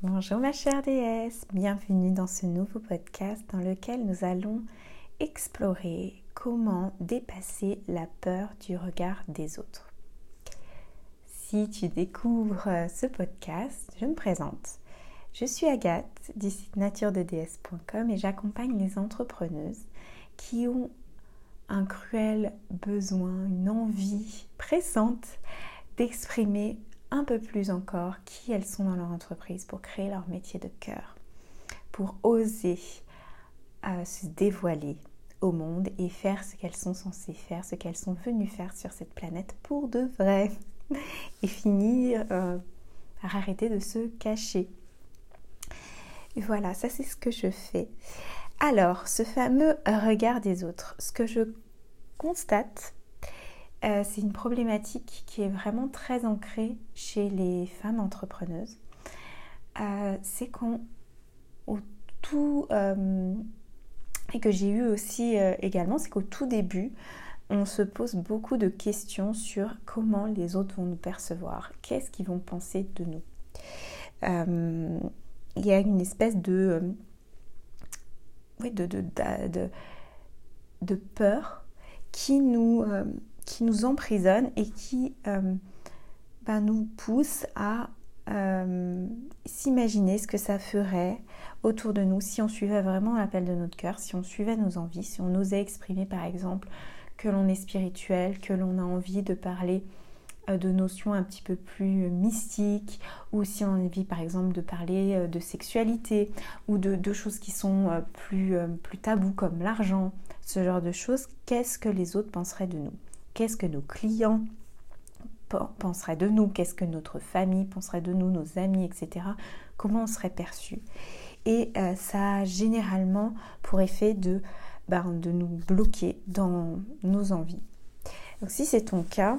Bonjour ma chère déesse, bienvenue dans ce nouveau podcast dans lequel nous allons explorer comment dépasser la peur du regard des autres. Si tu découvres ce podcast, je me présente. Je suis Agathe du site naturededs.com et j'accompagne les entrepreneuses qui ont un cruel besoin, une envie pressante d'exprimer un peu plus encore qui elles sont dans leur entreprise pour créer leur métier de cœur, pour oser euh, se dévoiler au monde et faire ce qu'elles sont censées faire, ce qu'elles sont venues faire sur cette planète pour de vrai et finir euh, par arrêter de se cacher. Voilà, ça c'est ce que je fais. Alors, ce fameux regard des autres, ce que je constate euh, c'est une problématique qui est vraiment très ancrée chez les femmes entrepreneuses. Euh, c'est qu'on, au tout, euh, et que j'ai eu aussi également, c'est qu'au tout début, on se pose beaucoup de questions sur comment les autres vont nous percevoir, qu'est-ce qu'ils vont penser de nous? Il y a une espèce de, oui, de, de, de, de, peur qui nous qui nous emprisonne et qui euh, ben, nous pousse à euh, s'imaginer ce que ça ferait autour de nous si on suivait vraiment l'appel de notre cœur, si on suivait nos envies, si on osait exprimer par exemple que l'on est spirituel, que l'on a envie de parler euh, de notions un petit peu plus mystiques, ou si on a envie par exemple de parler de sexualité, ou de, choses qui sont plus, plus tabous comme l'argent, ce genre de choses, qu'est-ce que les autres penseraient de nous? Qu'est-ce que nos clients penseraient de nous, qu'est-ce que notre famille penserait de nous, nos amis, etc. Comment on serait perçu. Et euh, ça a généralement pour effet de, ben, de nous bloquer dans nos envies. Donc si c'est ton cas,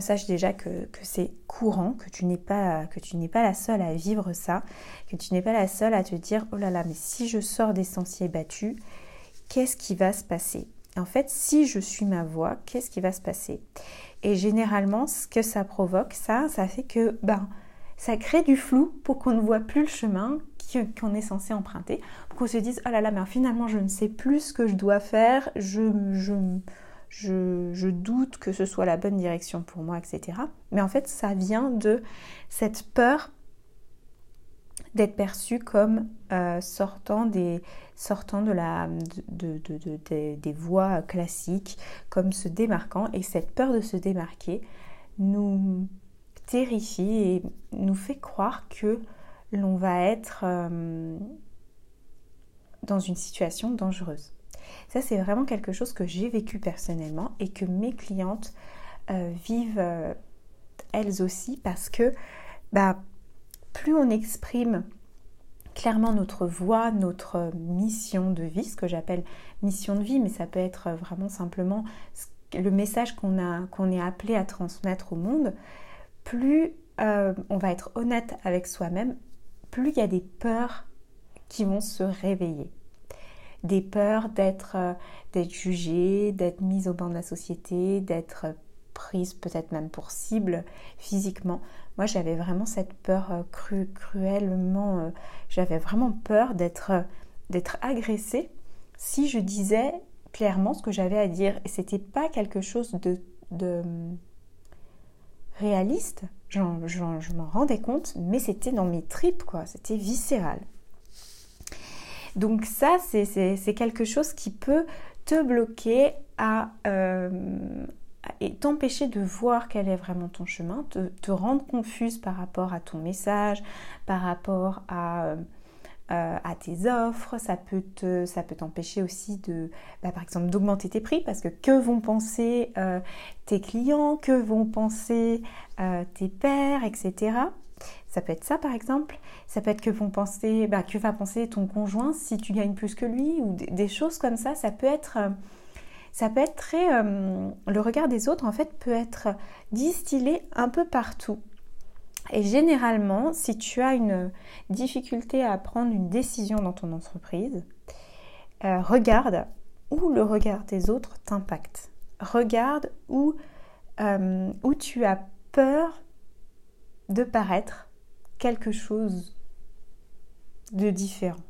sache déjà que, que c'est courant, que tu n'es pas que tu n'es pas la seule à vivre ça, que tu n'es pas la seule à te dire oh là là mais si je sors des sentiers battus, qu'est-ce qui va se passer? En fait, si je suis ma voix, qu'est-ce qui va se passer? Et généralement, ce que ça provoque, ça, ça fait que ben, ça crée du flou pour qu'on ne voit plus le chemin qu'on est censé emprunter, pour qu'on se dise oh là là, mais finalement, je ne sais plus ce que je dois faire, je, je, je, je doute que ce soit la bonne direction pour moi, etc. Mais en fait, ça vient de cette peur d'être perçu comme euh, sortant, des, sortant de la, de, des voies classiques, comme se démarquant. Et cette peur de se démarquer nous terrifie et nous fait croire que l'on va être euh, dans une situation dangereuse. Ça, c'est vraiment quelque chose que j'ai vécu personnellement et que mes clientes euh, vivent elles aussi parce que bah, plus on exprime clairement notre voix, notre mission de vie, ce que j'appelle mission de vie, mais ça peut être vraiment simplement le message qu'on est appelé à transmettre au monde, plus euh, on va être honnête avec soi-même, plus il y a des peurs qui vont se réveiller. Des peurs d'être euh, d'être jugée, d'être mise au banc de la société, d'être peut-être même pour cible physiquement. Moi, j'avais vraiment cette peur euh, cru, cruellement, euh, j'avais vraiment peur d'être euh, agressée si je disais clairement ce que j'avais à dire. Et c'était pas quelque chose de, réaliste, je m'en rendais compte, mais c'était dans mes tripes, quoi. C'était viscéral. Donc ça, c'est quelque chose qui peut te bloquer à, et t'empêcher de voir quel est vraiment ton chemin, te, rendre confuse par rapport à ton message, par rapport à, euh, à tes offres, ça peut, te, ça peut t'empêcher aussi de, bah, par exemple, d'augmenter tes prix parce que que vont penser euh, tes clients, que vont penser euh, tes pairs, etc. Ça peut être ça par exemple. Ça peut être que vont penser, bah, que va penser ton conjoint si tu gagnes plus que lui ou des, choses comme ça. Ça peut être Euh, le regard des autres, en fait, peut être distillé un peu partout. Et généralement, si tu as une difficulté à prendre une décision dans ton entreprise, euh, regarde où le regard des autres t'impacte. Regarde où, euh, où tu as peur de paraître quelque chose de différent.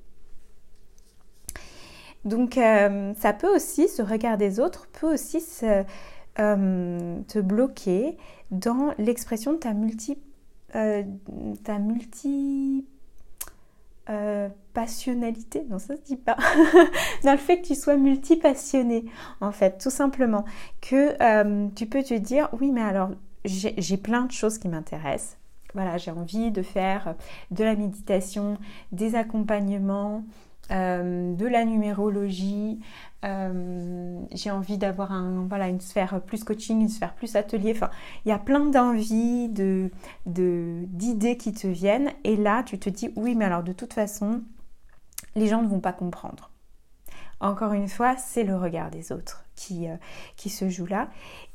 Donc euh, ça peut aussi, ce regard des autres peut aussi euh, te bloquer dans l'expression de ta multi, euh, ta multi passionnalité, non ça se dit pas, dans le fait que tu sois multipassionné en fait, tout simplement, que tu peux te dire oui mais alors j'ai plein de choses qui m'intéressent, voilà j'ai envie de faire de la méditation, des accompagnements, euh, de la numérologie. Euh, j'ai envie d'avoir une sphère plus coaching, une sphère plus atelier. Enfin, il y a plein d'envies, de, d'idées qui te viennent. Et là, tu te dis, oui, mais alors de toute façon, les gens ne vont pas comprendre. Encore une fois, c'est le regard des autres qui, euh, se joue là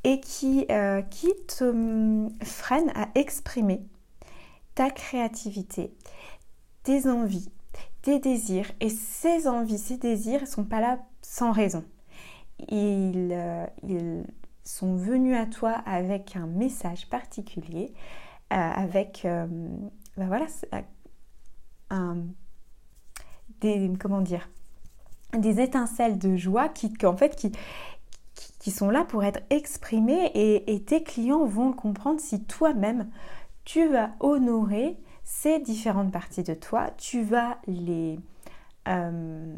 et qui, qui te hum, freine à exprimer ta créativité, tes envies, tes désirs. Et ces envies, ces désirs sont pas là sans raison. Ils, euh, ils, sont venus à toi avec un message particulier, euh, avec euh, ben des, comment dire, des étincelles de joie qui, en fait, qui, qui sont là pour être exprimées et, et tes clients vont le comprendre si toi-même tu vas honorer ces différentes parties de toi, tu vas les... Euh,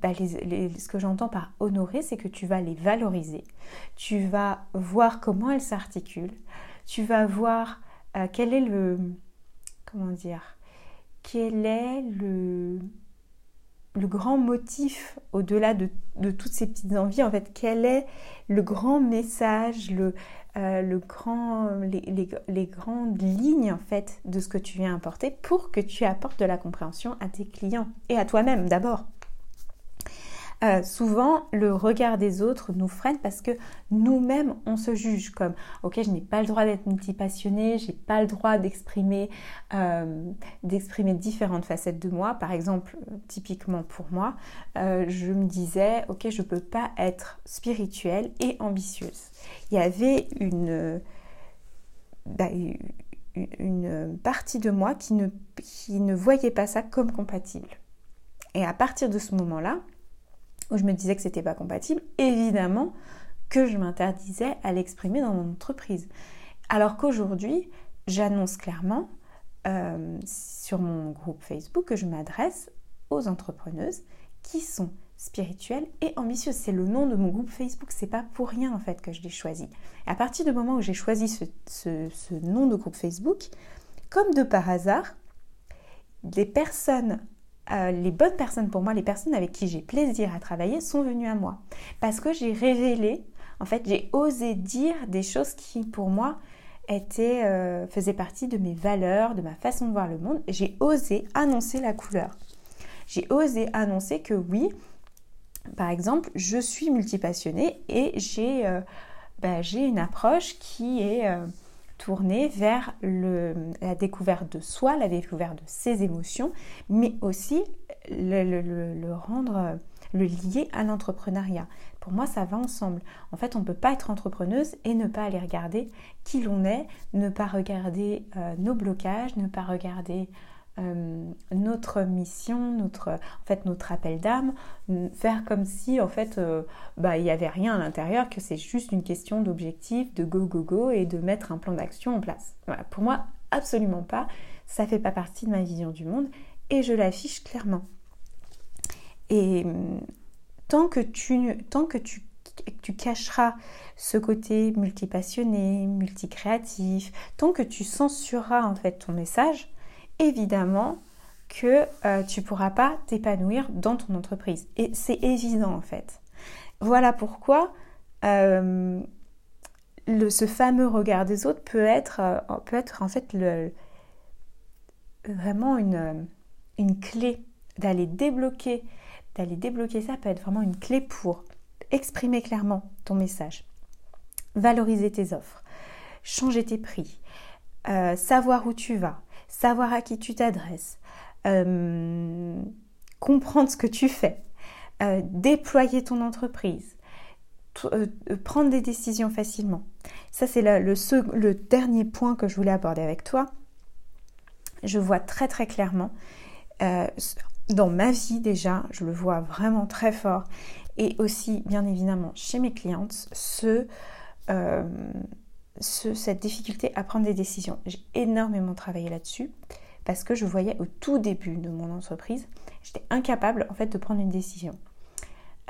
bah, ce que j'entends par honorer, c'est que tu vas les valoriser. Tu vas voir comment elles s'articulent. Tu vas voir euh, quel est le... Comment dire Quel est le le grand motif au-delà de, toutes ces petites envies, en fait, quel est le grand message, euh, les, les, grandes lignes en fait de ce que tu viens apporter pour que tu apportes de la compréhension à tes clients et à toi-même d'abord. Euh, souvent, le regard des autres nous freine parce que nous-mêmes, on se juge comme ok, je n'ai pas le droit d'être multipassionné, j'ai pas le droit d'exprimer euh, d'exprimer différentes facettes de moi. Par exemple, typiquement pour moi, euh, je me disais ok, je peux pas être spirituelle et ambitieuse. Il y avait une bah, une partie de moi qui ne, qui ne voyait pas ça comme compatible. Et à partir de ce moment-là, où je me disais que c'était pas compatible, évidemment que je m'interdisais à l'exprimer dans mon entreprise. Alors qu'aujourd'hui, j'annonce clairement euh, sur mon groupe Facebook que je m'adresse aux entrepreneuses qui sont spirituelles et ambitieuses. C'est le nom de mon groupe Facebook, c'est pas pour rien en fait que je l'ai choisi. À partir du moment où j'ai choisi ce nom de groupe Facebook, comme de par hasard, des personnes euh, les bonnes personnes pour moi, les personnes avec qui j'ai plaisir à travailler sont venues à moi. Parce que j'ai révélé, en fait, j'ai osé dire des choses qui pour moi étaient, euh, faisaient partie de mes valeurs, de ma façon de voir le monde. J'ai osé annoncer la couleur. J'ai osé annoncer que oui, par exemple, je suis multipassionnée et j'ai euh, bah, une approche qui est tourner vers la découverte de soi, la découverte de ses émotions, mais aussi le, rendre, le lier à l'entrepreneuriat. Pour moi, ça va ensemble. En fait, on ne peut pas être entrepreneuse et ne pas aller regarder qui l'on est, ne pas regarder euh, nos blocages, ne pas regarder euh, notre mission, notre, en fait, notre appel d'âme, faire comme si en fait euh, bah, il n'y avait rien à l'intérieur, que c'est juste une question d'objectif, de go go go et de mettre un plan d'action en place. Pour moi, absolument pas. Ça fait pas partie de ma vision du monde et je l'affiche clairement. Et tant que tu, tant que tu, tu cacheras ce côté multipassionné, multicréatif, tant que tu censureras en fait ton message, évidemment que euh, tu ne pourras pas t'épanouir dans ton entreprise. Et c'est évident en fait. Voilà pourquoi euh, ce fameux regard des autres peut être, euh, en fait vraiment une, une clé d'aller débloquer, d'aller débloquer ça peut être vraiment une clé pour exprimer clairement ton message, valoriser tes offres, changer tes prix, savoir où tu vas, savoir à qui tu t'adresses, euh, comprendre ce que tu fais, euh, déployer ton entreprise, euh, prendre des décisions facilement. Ça, c'est le, le, dernier point que je voulais aborder avec toi. Je vois très très clairement dans ma vie déjà, je le vois vraiment très fort, et aussi bien évidemment chez mes clientes, ce, cette difficulté à prendre des décisions. J'ai énormément travaillé là-dessus parce que je voyais au tout début de mon entreprise, j'étais incapable en fait de prendre une décision.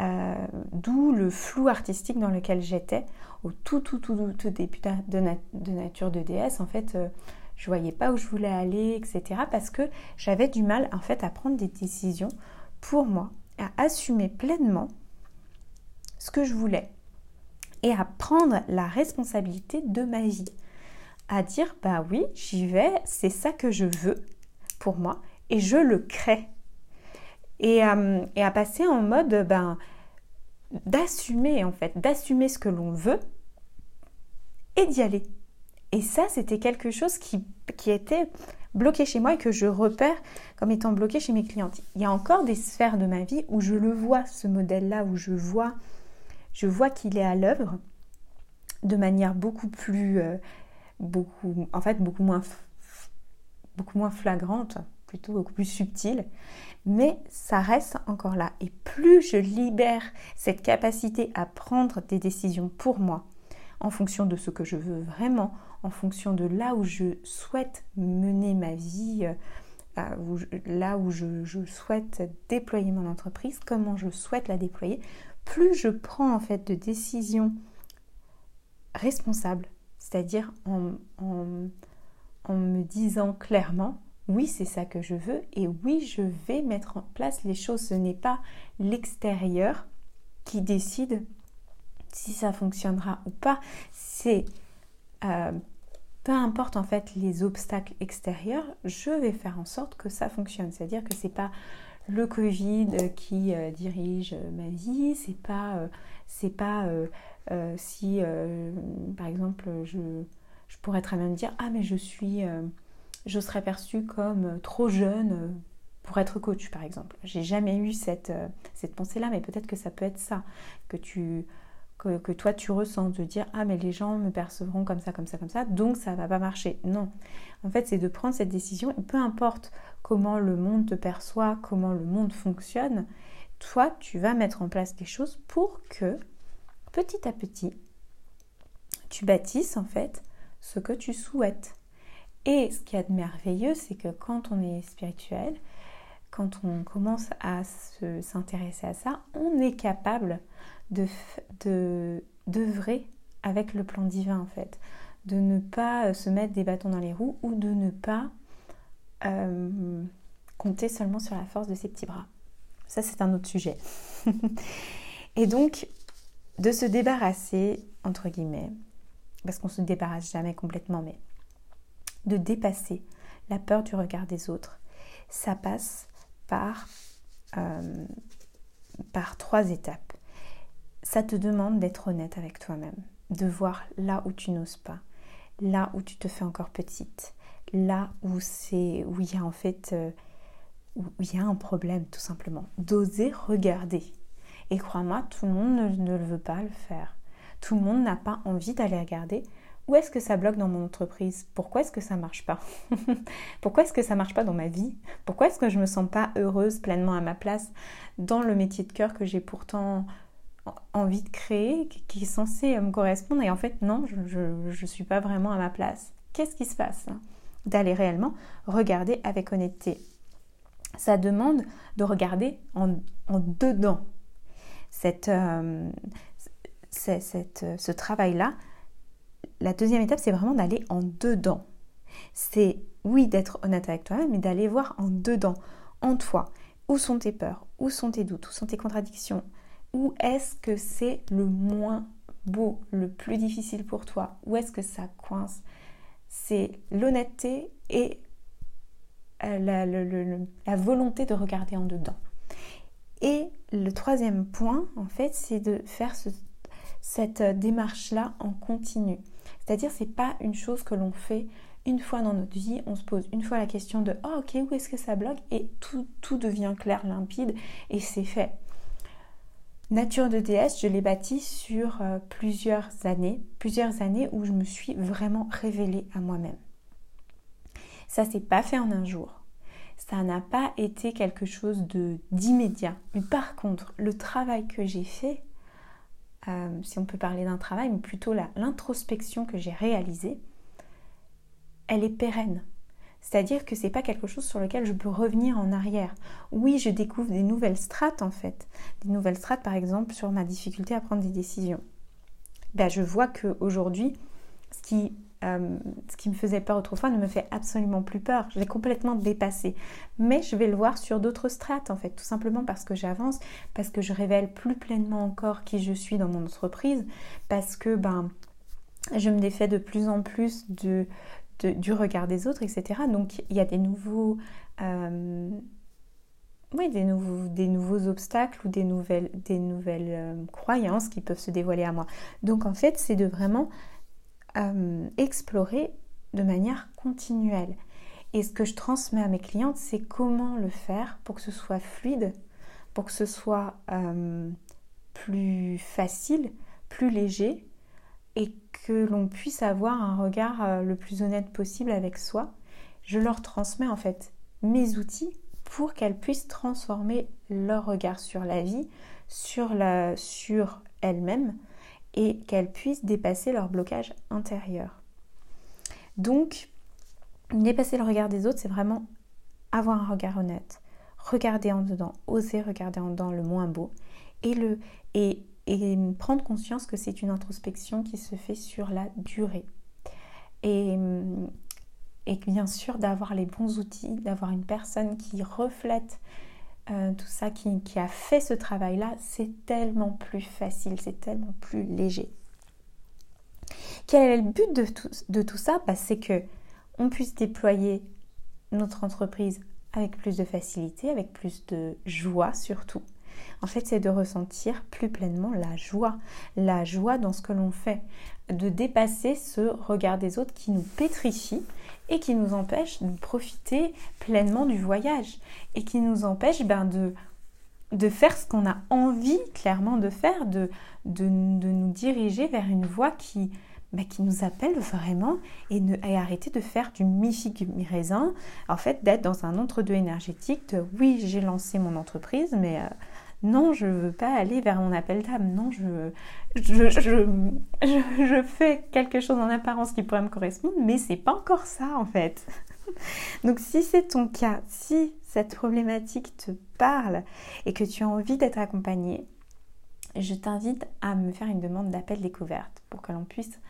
Euh, d'où le flou artistique dans lequel j'étais au tout tout tout tout, début de, de, nature de DS. En fait, euh, je voyais pas où je voulais aller, etc. Parce que j'avais du mal en fait à prendre des décisions pour moi, à assumer pleinement ce que je voulais et à prendre la responsabilité de ma vie. À dire, bah oui, j'y vais, c'est ça que je veux pour moi et je le crée. Et, euh, et à passer en mode, ben, d'assumer en fait, d'assumer ce que l'on veut et d'y aller. Et ça, c'était quelque chose qui, qui était bloqué chez moi et que je repère comme étant bloqué chez mes clientes. Il y a encore des sphères de ma vie où je le vois, ce modèle-là, où je vois je vois qu'il est à l'œuvre de manière beaucoup plus, euh, beaucoup, en fait, beaucoup moins, beaucoup moins flagrante, plutôt beaucoup plus subtile, mais ça reste encore là. Et plus je libère cette capacité à prendre des décisions pour moi, en fonction de ce que je veux vraiment, en fonction de là où je souhaite mener ma vie, là où je, je souhaite déployer mon entreprise, comment je souhaite la déployer, plus je prends en fait de décisions responsables, c'est-à-dire en, me disant clairement oui, c'est ça que je veux et oui, je vais mettre en place les choses. Ce n'est pas l'extérieur qui décide si ça fonctionnera ou pas. C'est euh, peu importe en fait les obstacles extérieurs, je vais faire en sorte que ça fonctionne. C'est-à-dire que c'est pas le Covid qui euh, dirige ma vie, c'est pas, euh, pas euh, si, par exemple, je, je, pourrais très bien me dire ah mais je suis, je serais perçue comme trop jeune pour être coach, par exemple. J'ai jamais eu cette, cette pensée-là, mais peut-être que ça peut être ça que tu que, toi tu ressens, de dire ah mais les gens me percevront comme ça, comme ça, comme ça, donc ça va pas marcher. Non, en fait c'est de prendre cette décision et peu importe comment le monde te perçoit, comment le monde fonctionne, toi tu vas mettre en place des choses pour que petit à petit tu bâtisses en fait ce que tu souhaites. Et ce qui est merveilleux, c'est que quand on est spirituel, quand on commence à s'intéresser à ça, on est capable de d'œuvrer avec le plan divin en fait, de ne pas euh, se mettre des bâtons dans les roues ou de ne pas euh, compter seulement sur la force de ses petits bras. Ça c'est un autre sujet. Et donc de se débarrasser entre guillemets, parce qu'on se débarrasse jamais complètement, mais de dépasser la peur du regard des autres, ça passe par, euh, par trois étapes ça te demande d'être honnête avec toi-même, de voir là où tu n'oses pas, là où tu te fais encore petite, là où c'est où il y a en fait euh, il y a un problème tout simplement, d'oser regarder. Et crois-moi, tout le monde ne, ne, veut pas le faire. Tout le monde n'a pas envie d'aller regarder. Où est-ce que ça bloque dans mon entreprise? Pourquoi est-ce que ça marche pas? Pourquoi est-ce que ça marche pas dans ma vie? Pourquoi est-ce que je me sens pas heureuse pleinement à ma place dans le métier de cœur que j'ai pourtant envie de créer, qui est censé me correspondre. Et en fait, non, je ne suis pas vraiment à ma place. Qu'est-ce qui se passe D'aller réellement regarder avec honnêteté. Ça demande de regarder en, dedans. Cette, euh, cette, ce travail-là, la deuxième étape, c'est vraiment d'aller en dedans. C'est, oui, d'être honnête avec toi-même, mais d'aller voir en dedans, en toi. Où sont tes peurs? Où sont tes doutes? Où sont tes contradictions? Où est-ce que c'est le moins beau, le plus difficile pour toi? Où est-ce que ça coince? C'est l'honnêteté et euh, la, volonté de regarder en dedans. Et le troisième point, en fait, c'est de faire cette démarche-là en continu. C'est-à-dire, c'est pas une chose que l'on fait une fois dans notre vie, on se pose une fois la question de oh, ok, où est-ce que ça bloque? Et tout, tout devient clair, limpide et c'est fait. Nature de déesse, je l'ai bâti sur euh, plusieurs années, plusieurs années où je me suis vraiment révélée à moi-même. Ça s'est pas fait en un jour. Ça n'a pas été quelque chose de d'immédiat. Mais par contre, le travail que j'ai fait, euh, si on peut parler d'un travail, mais plutôt l'introspection que j'ai réalisée, elle est pérenne. C'est-à-dire que c'est pas quelque chose sur lequel je peux revenir en arrière. Oui, je découvre des nouvelles strates en fait. Des nouvelles strates par exemple sur ma difficulté à prendre des décisions. Ben, je vois qu'aujourd'hui, ce qui, euh, ce qui me faisait peur autrefois ne me fait absolument plus peur. Je l'ai complètement dépassé. Mais je vais le voir sur d'autres strates en fait, tout simplement parce que j'avance, parce que je révèle plus pleinement encore qui je suis dans mon entreprise, parce que ben, je me défais de plus en plus de, du regard des autres, etc. Donc il y a des nouveaux, euh, oui, des nouveaux, des nouveaux obstacles ou des nouvelles, des nouvelles euh, croyances qui peuvent se dévoiler à moi. Donc en fait, c'est de vraiment euh, explorer de manière continuelle. Et ce que je transmets à mes clientes, c'est comment le faire pour que ce soit fluide, pour que ce soit plus facile, plus léger et que l'on puisse avoir un regard euh, le plus honnête possible avec soi, je leur transmets en fait mes outils pour qu'elles puissent transformer leur regard sur la vie, sur, sur elles-mêmes et qu'elles puissent dépasser leur blocage intérieur. Donc, dépasser le regard des autres, c'est vraiment avoir un regard honnête, regarder en dedans, oser regarder en dedans le moins beau. Et, le, et et prendre conscience que c'est une introspection qui se fait sur la durée. Et, et bien sûr d'avoir les bons outils, d'avoir une personne qui reflète euh, tout ça, qui, a fait ce travail-là, c'est tellement plus facile, c'est tellement plus léger. Quel est le but de tout, de tout ça? Bah, C'est que on puisse déployer notre entreprise avec plus de facilité, avec plus de joie surtout, en fait, c'est de ressentir plus pleinement la joie, la joie dans ce que l'on fait, de dépasser ce regard des autres qui nous pétrifie et qui nous empêche de profiter pleinement du voyage et qui nous empêche ben, de, de faire ce qu'on a envie clairement de faire, de, de, nous diriger vers une voie qui, ben, qui nous appelle vraiment et, ne, arrêter de faire du mi-figue mi-raisin, en fait d'être dans un entre-deux énergétique de oui j'ai lancé mon entreprise mais... Euh, non, je ne veux pas aller vers mon appel d'âme. Non, je, fais quelque chose en apparence qui pourrait me correspondre, mais c'est pas encore ça en fait. Donc si c'est ton cas, si cette problématique te parle et que tu as envie d'être accompagné, je t'invite à me faire une demande d'appel découverte pour que l'on puisse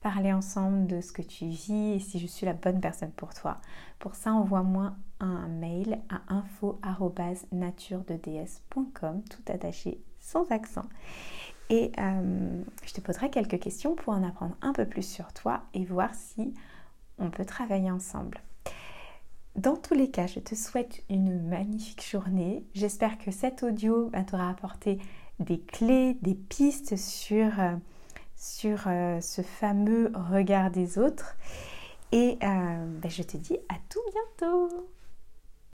parler ensemble de ce que tu vis et si je suis la bonne personne pour toi. Pour ça, envoie-moi un mail à info-naturededs.com, tout attaché sans accent. Et euh, je te poserai quelques questions pour en apprendre un peu plus sur toi et voir si on peut travailler ensemble. Dans tous les cas, je te souhaite une magnifique journée. J'espère que cet audio t'aura apporté des clés, des pistes sur... Euh, sur euh, ce fameux regard des autres. Et euh, ben, je te dis à tout bientôt